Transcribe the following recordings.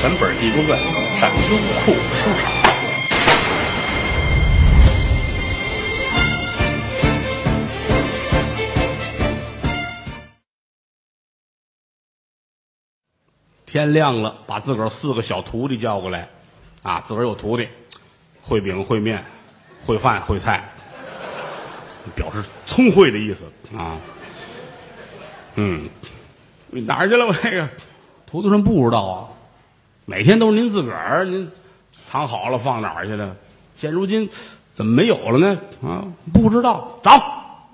全本《地宫传》上优酷收藏。天亮了，把自个儿四个小徒弟叫过来，啊，自个儿有徒弟，会饼、会面、会饭、会菜，表示聪慧的意思啊。嗯，哪儿去了？我这个徒弟说不知道啊，每天都是您自个儿，您藏好了放哪儿去了？现如今怎么没有了呢？啊，不知道，找，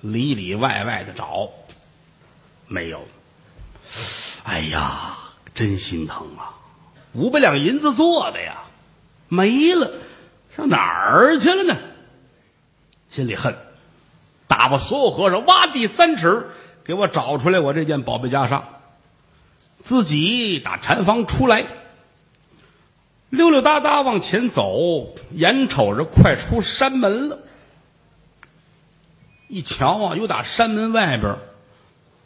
里里外外的找，没有。哎呀，真心疼啊！五百两银子做的呀，没了，上哪儿去了呢？心里恨，打发所有和尚挖地三尺，给我找出来我这件宝贝袈裟。自己打禅房出来，溜溜达达往前走，眼瞅着快出山门了。一瞧啊，又打山门外边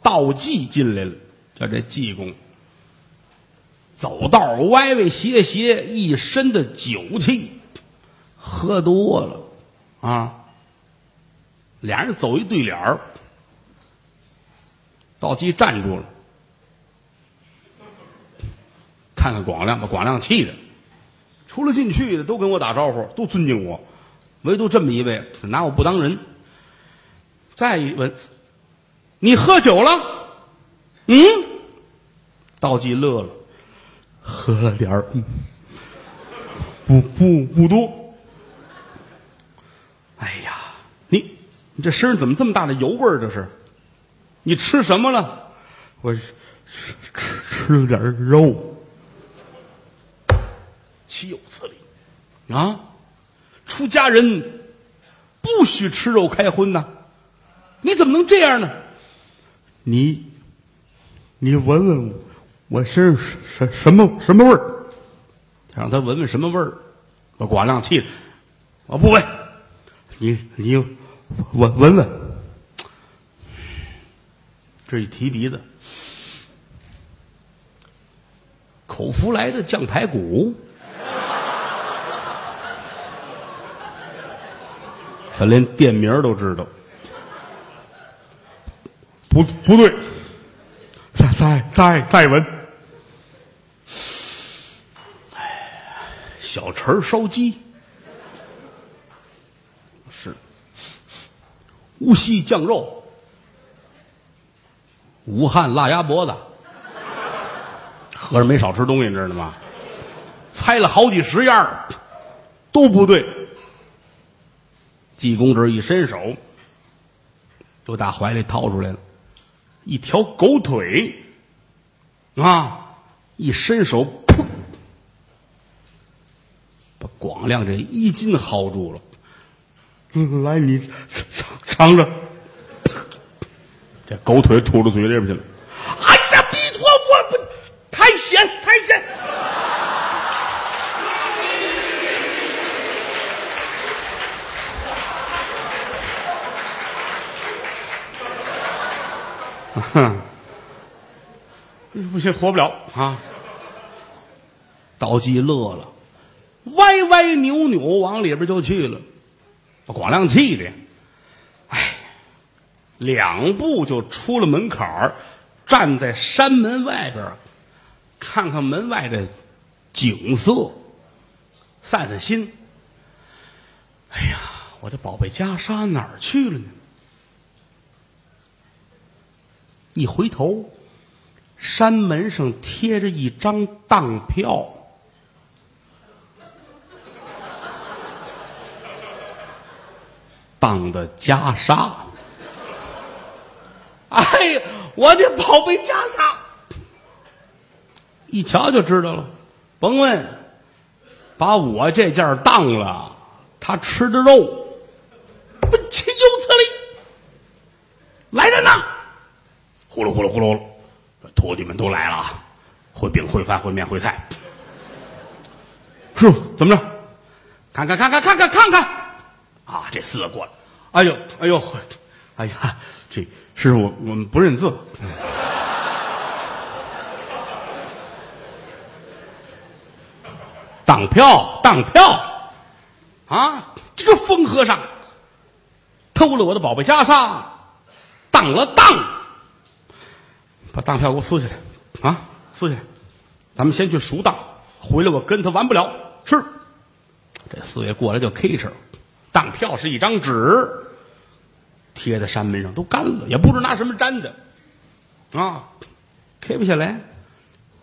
道济进来了。叫这济公，走道歪歪斜斜，一身的酒气，喝多了啊！俩人走一对脸儿，道济站住了，看看广亮，把广亮气的，出了进去的都跟我打招呼，都尊敬我，唯独这么一位拿我不当人。再一问，你喝酒了？嗯。道济乐了，喝了点儿，不不不多。哎呀，你你这身上怎么这么大的油味儿？这是，你吃什么了？我吃吃吃了点肉，岂有此理！啊，出家人不许吃肉开荤呐！你怎么能这样呢？你你闻闻我。我身上什什么什么味儿？让他闻闻什么味儿？把寡亮气的，我不闻。你你闻闻闻，这一提鼻子，口福来的酱排骨，他连店名都知道。不不对，再再再再闻。小陈烧鸡，是无锡酱肉，武汉辣鸭脖子，合着没少吃东西，你知道吗？猜了好几十样都不对。济公这一伸手，就打怀里掏出来了，一条狗腿，啊，一伸手，噗。把广亮这衣襟薅住了，来，你尝尝着，这狗腿杵到嘴里边去了。哎呀，逼托我不太咸，太咸。哼，不行，活不了啊！道济乐了。歪歪扭扭往里边就去了，把广亮气的，哎，两步就出了门槛儿，站在山门外边看看门外的景色，散散心。哎呀，我的宝贝袈裟哪儿去了呢？一回头，山门上贴着一张当票。当的袈裟，哎呀，我的宝贝袈裟，一瞧就知道了。甭问，把我这件当了，他吃的肉，不岂有此理！来人呐！呼噜呼噜呼噜，徒弟们都来了，会饼会饭会面会菜。师傅怎么着？看看看看看看看看。啊，这四个过来，哎呦，哎呦，哎呀，这师傅我们不认字。当票，当票！啊，这个疯和尚偷了我的宝贝袈裟，当了当，把当票给我撕下来啊！撕下来，咱们先去赎当，回来我跟他完不了。是，这四爷过来就 K 哧，当票是一张纸，贴在山门上都干了，也不知拿什么粘的啊，K 不下来，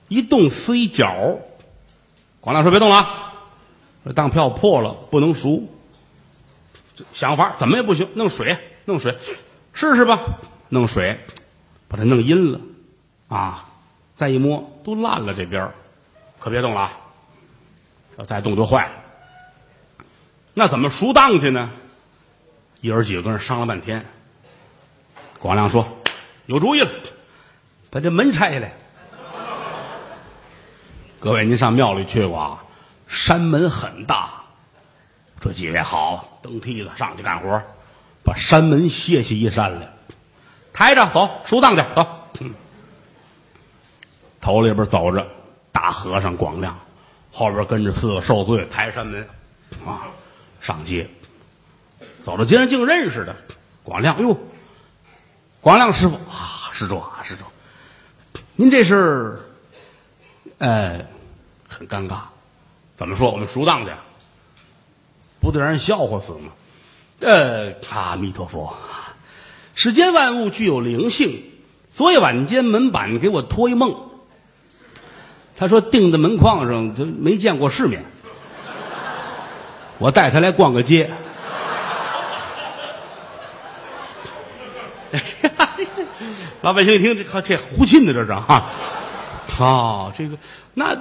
一动撕一角。广亮说：“别动了啊，这当票破了，不能赎。想法怎么也不行，弄水，弄水，试试吧。弄水，把它弄阴了啊！再一摸，都烂了。这边儿可别动了啊，要再动就坏了。那怎么赎当去呢？爷儿几个跟人商量半天。广亮说：有主意了，把这门拆下来。”各位，您上庙里去过啊？山门很大，这几位好，蹬梯子上去干活，把山门卸下一扇来，抬着走赎当去，走。头里边走着大和尚广亮，后边跟着四个受罪抬山门，啊，上街，走到街上竟认识的广亮，哟，广亮师傅啊，施主啊，施主，您这是？呃，很尴尬，怎么说？我们赎当去，不得让人笑话死吗？呃，阿弥陀佛，世间万物具有灵性。昨夜晚间门板给我托一梦，他说钉在门框上，他没见过世面。我带他来逛个街。老百姓一听，这这胡沁的这是哈。哦，这个，那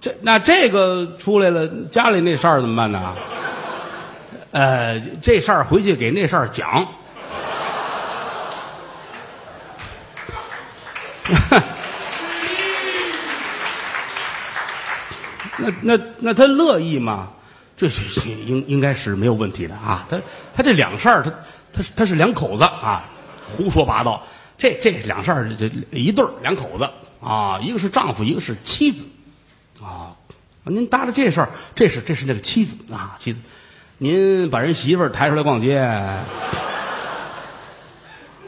这那这个出来了，家里那事儿怎么办呢？呃，这事儿回去给那事儿讲。那那那他乐意吗？这是应应该是没有问题的啊。他他这两事儿，他他他是两口子啊，胡说八道。这这两事儿，这一对儿两口子。啊，一个是丈夫，一个是妻子，啊，您搭着这事儿，这是这是那个妻子啊，妻子，您把人媳妇儿抬出来逛街，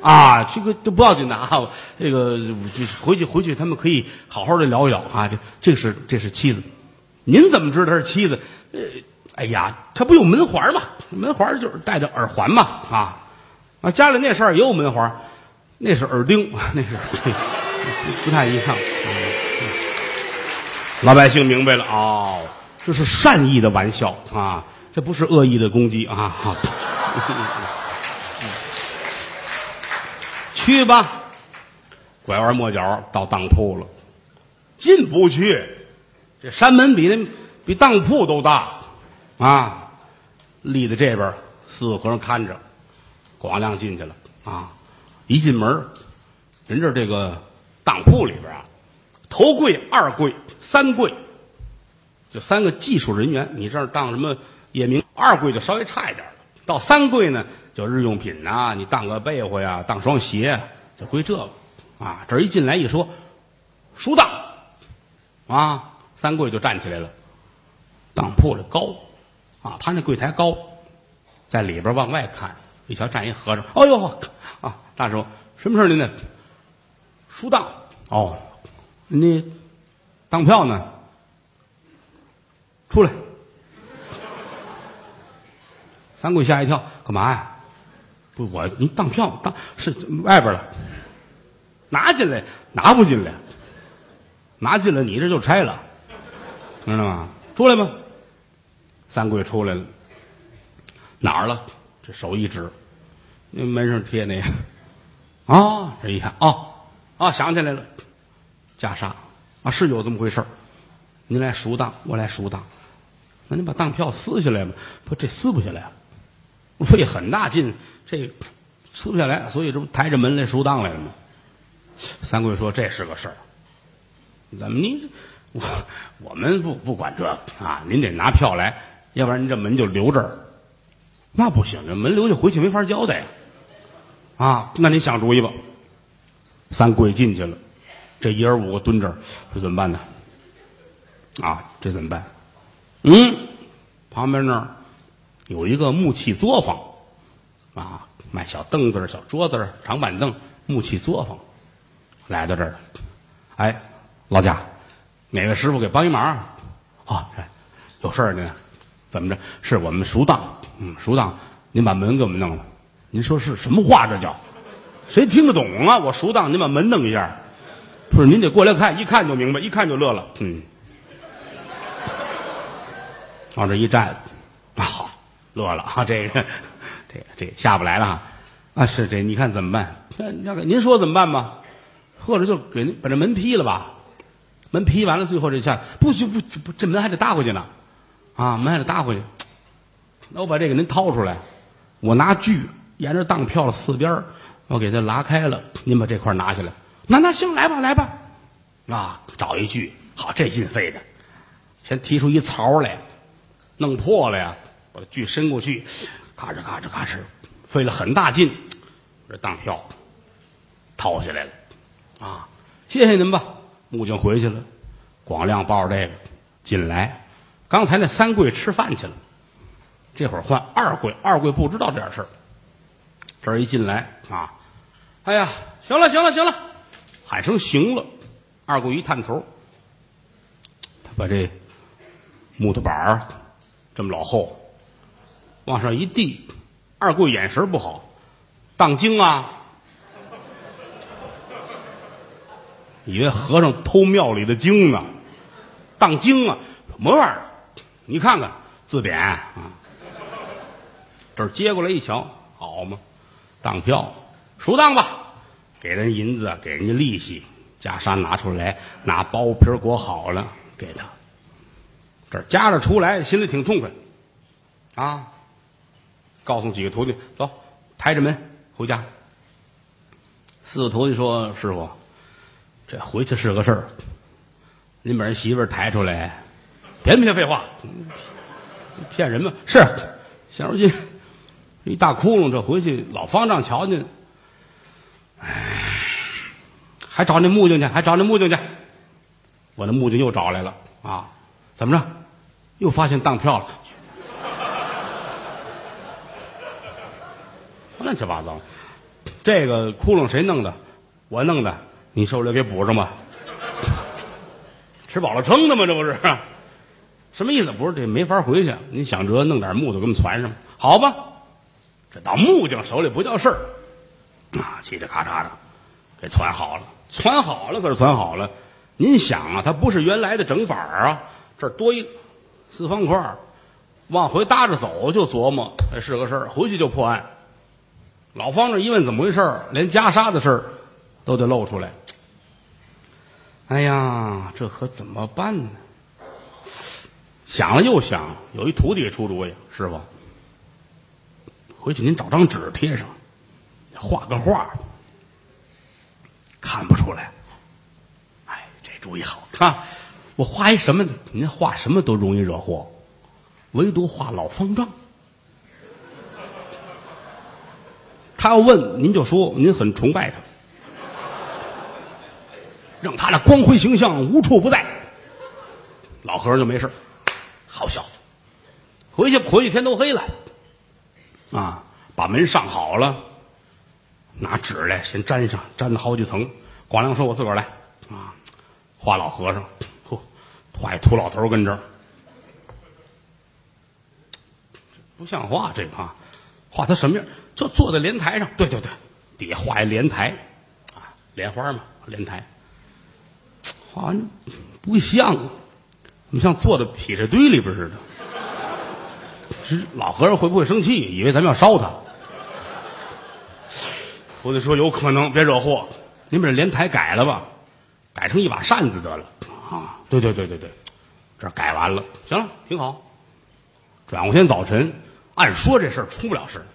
啊，这个都不要紧的啊，这个回去回去他们可以好好的聊一聊啊，这这是这是妻子，您怎么知道他是妻子？呃，哎呀，他不有门环吗？门环就是戴着耳环嘛，啊，啊，家里那事儿也有门环，那是耳钉，那是。不太一样，老百姓明白了哦，这是善意的玩笑啊，这不是恶意的攻击啊！去吧，拐弯抹角到当铺了，进不去，这山门比那比当铺都大啊！立在这边，四个和尚看着，广亮进去了啊！一进门，人这这个。当铺里边啊，头柜、二柜、三柜，就三个技术人员。你这儿当什么夜明？二柜就稍微差一点到三柜呢，就日用品呐，你当个被窝呀，当双鞋，就归这个。啊，这一进来一说，书当，啊，三桂就站起来了。当铺的高，啊，他那柜台高，在里边往外看，一瞧站一和尚，哎呦，啊，大师傅，什么事您呢？书当哦，你当票呢？出来！三桂吓一跳，干嘛呀？不，我您当票当是外边的，拿进来拿不进来，拿进来你这就拆了，知道吗？出来吧。三桂出来了，哪儿了？这手一指，那门上贴那个啊，这一看啊。啊，想起来了，袈裟啊，是有这么回事您来赎当，我来赎当。那您把当票撕下来吧。不，这撕不下来，费很大劲，这撕不下来，所以这不抬着门来赎当来了吗？三桂说：“这是个事儿，怎么您我我们不不管这个啊？您得拿票来，要不然您这门就留这儿。那不行，这门留下回去没法交代呀。啊，那您想主意吧。”三跪进去了，这爷儿五个蹲这儿，这怎么办呢？啊，这怎么办？嗯，旁边那儿有一个木器作坊，啊，卖小凳子、小桌子、长板凳，木器作坊。来到这儿了，哎，老贾，哪位师傅给帮一忙？啊，有事儿呢？怎么着？是我们熟当，嗯，熟当，您把门给我们弄了。您说是什么话？这叫谁听得懂啊？我熟当，您把门弄一下。不是，您得过来看，一看就明白，一看就乐了。嗯，往这一站，啊，好，乐了啊！这个，这个，这下不来了。啊，是这，你看怎么办？那那个，您说怎么办吧？或者就给您把这门劈了吧？门劈完了，最后这下不行不不，这门还得搭回去呢，啊，门还得搭回去。那我把这个您掏出来，我拿锯沿着当票的四边我给它拉开了，您把这块拿下来。那那行，来吧来吧，啊，找一锯，好，这劲费的，先提出一槽来，弄破了呀，把锯伸过去，咔哧咔哧咔哧，费了很大劲，这当票掏下来了，啊，谢谢您吧。木匠回去了，广亮抱着这个进来，刚才那三贵吃饭去了，这会儿换二贵，二贵不知道这点事儿，这儿一进来啊，哎呀，行了行了行了。喊声行了，二贵一探头，他把这木头板儿这么老厚往上一递，二贵眼神不好，当惊啊，以为和尚偷庙里的经呢，当经啊，什么玩意儿？你看看字典啊，这接过来一瞧，好嘛，当票，赎当吧。给人银子，给人家利息，袈裟拿出来，拿包皮裹好了给他。这夹着出来，心里挺痛快，啊！告诉几个徒弟，走，抬着门回家。四个徒弟说：“师傅，这回去是个事儿，您把人媳妇儿抬出来，别别废话，骗人吗？是，现如今一大窟窿，这回去老方丈瞧见。”唉，还找那木匠去，还找那木匠去。我那木匠又找来了啊！怎么着？又发现当票了？乱七八糟。这个窟窿谁弄的？我弄的。你受累给补上吧。吃饱了撑的吗？这不是？什么意思？不是这没法回去。你想辙弄点木头给我们攒上，好吧？这到木匠手里不叫事儿。啊，嘁哩咔嚓的，给攒好了，攒好了可是攒好了。您想啊，它不是原来的整板啊，这多一四方块往回搭着走就琢磨，哎，是个事儿，回去就破案。老方这一问怎么回事连袈裟的事儿都得露出来。哎呀，这可怎么办呢？想了又想，有一徒弟给出主意，师傅，回去您找张纸贴上。画个画，看不出来。哎，这主意好啊！我画一什么？您画什么都容易惹祸，唯独画老方丈。他要问，您就说您很崇拜他，让他的光辉形象无处不在。老和尚就没事好小子，回去回去天都黑了，啊，把门上好了。拿纸来，先粘上，粘了好几层。广亮说：“我自个儿来啊，画老和尚，嚯，画一秃老头跟这儿，不像话这个啊！画他什么样？就坐在莲台上，对对对，底下画一莲台，啊，莲花嘛，莲台。画完不像，你像坐在劈柴堆里边似的。这老和尚会不会生气？以为咱们要烧他？”徒弟说：“有可能，别惹祸。您把这莲台改了吧，改成一把扇子得了。啊，对对对对对，这改完了，行了，挺好。转过天早晨，按说这事儿出不了事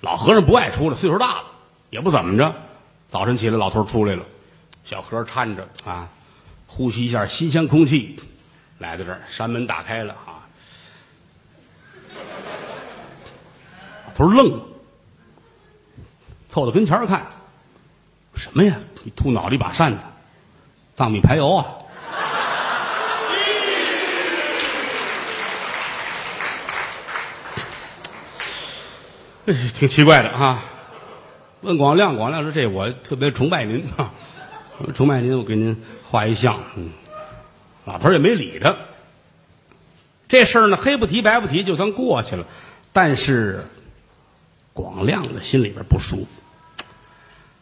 老和尚不爱出来，岁数大了，也不怎么着。早晨起来，老头出来了，小和尚搀着啊，呼吸一下新鲜空气，来到这儿，山门打开了啊！头愣了，凑到跟前看，什么呀？你脑袋一把扇子，藏米排油啊！哎，挺奇怪的啊！问广亮，广亮说：“这我特别崇拜您。”我崇拜您，我给您画一像。”嗯，老头儿也没理他。这事儿呢，黑不提白不提，就算过去了。但是广亮的心里边不舒服。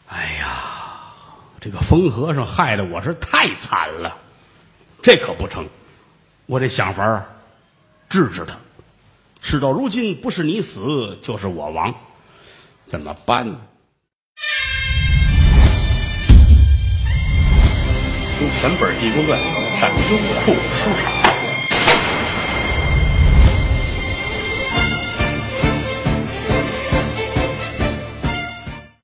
哎呀，这个疯和尚害得我是太惨了，这可不成，我得想法治治他。事到如今，不是你死就是我亡，怎么办呢？全本《济公传》上优酷书场。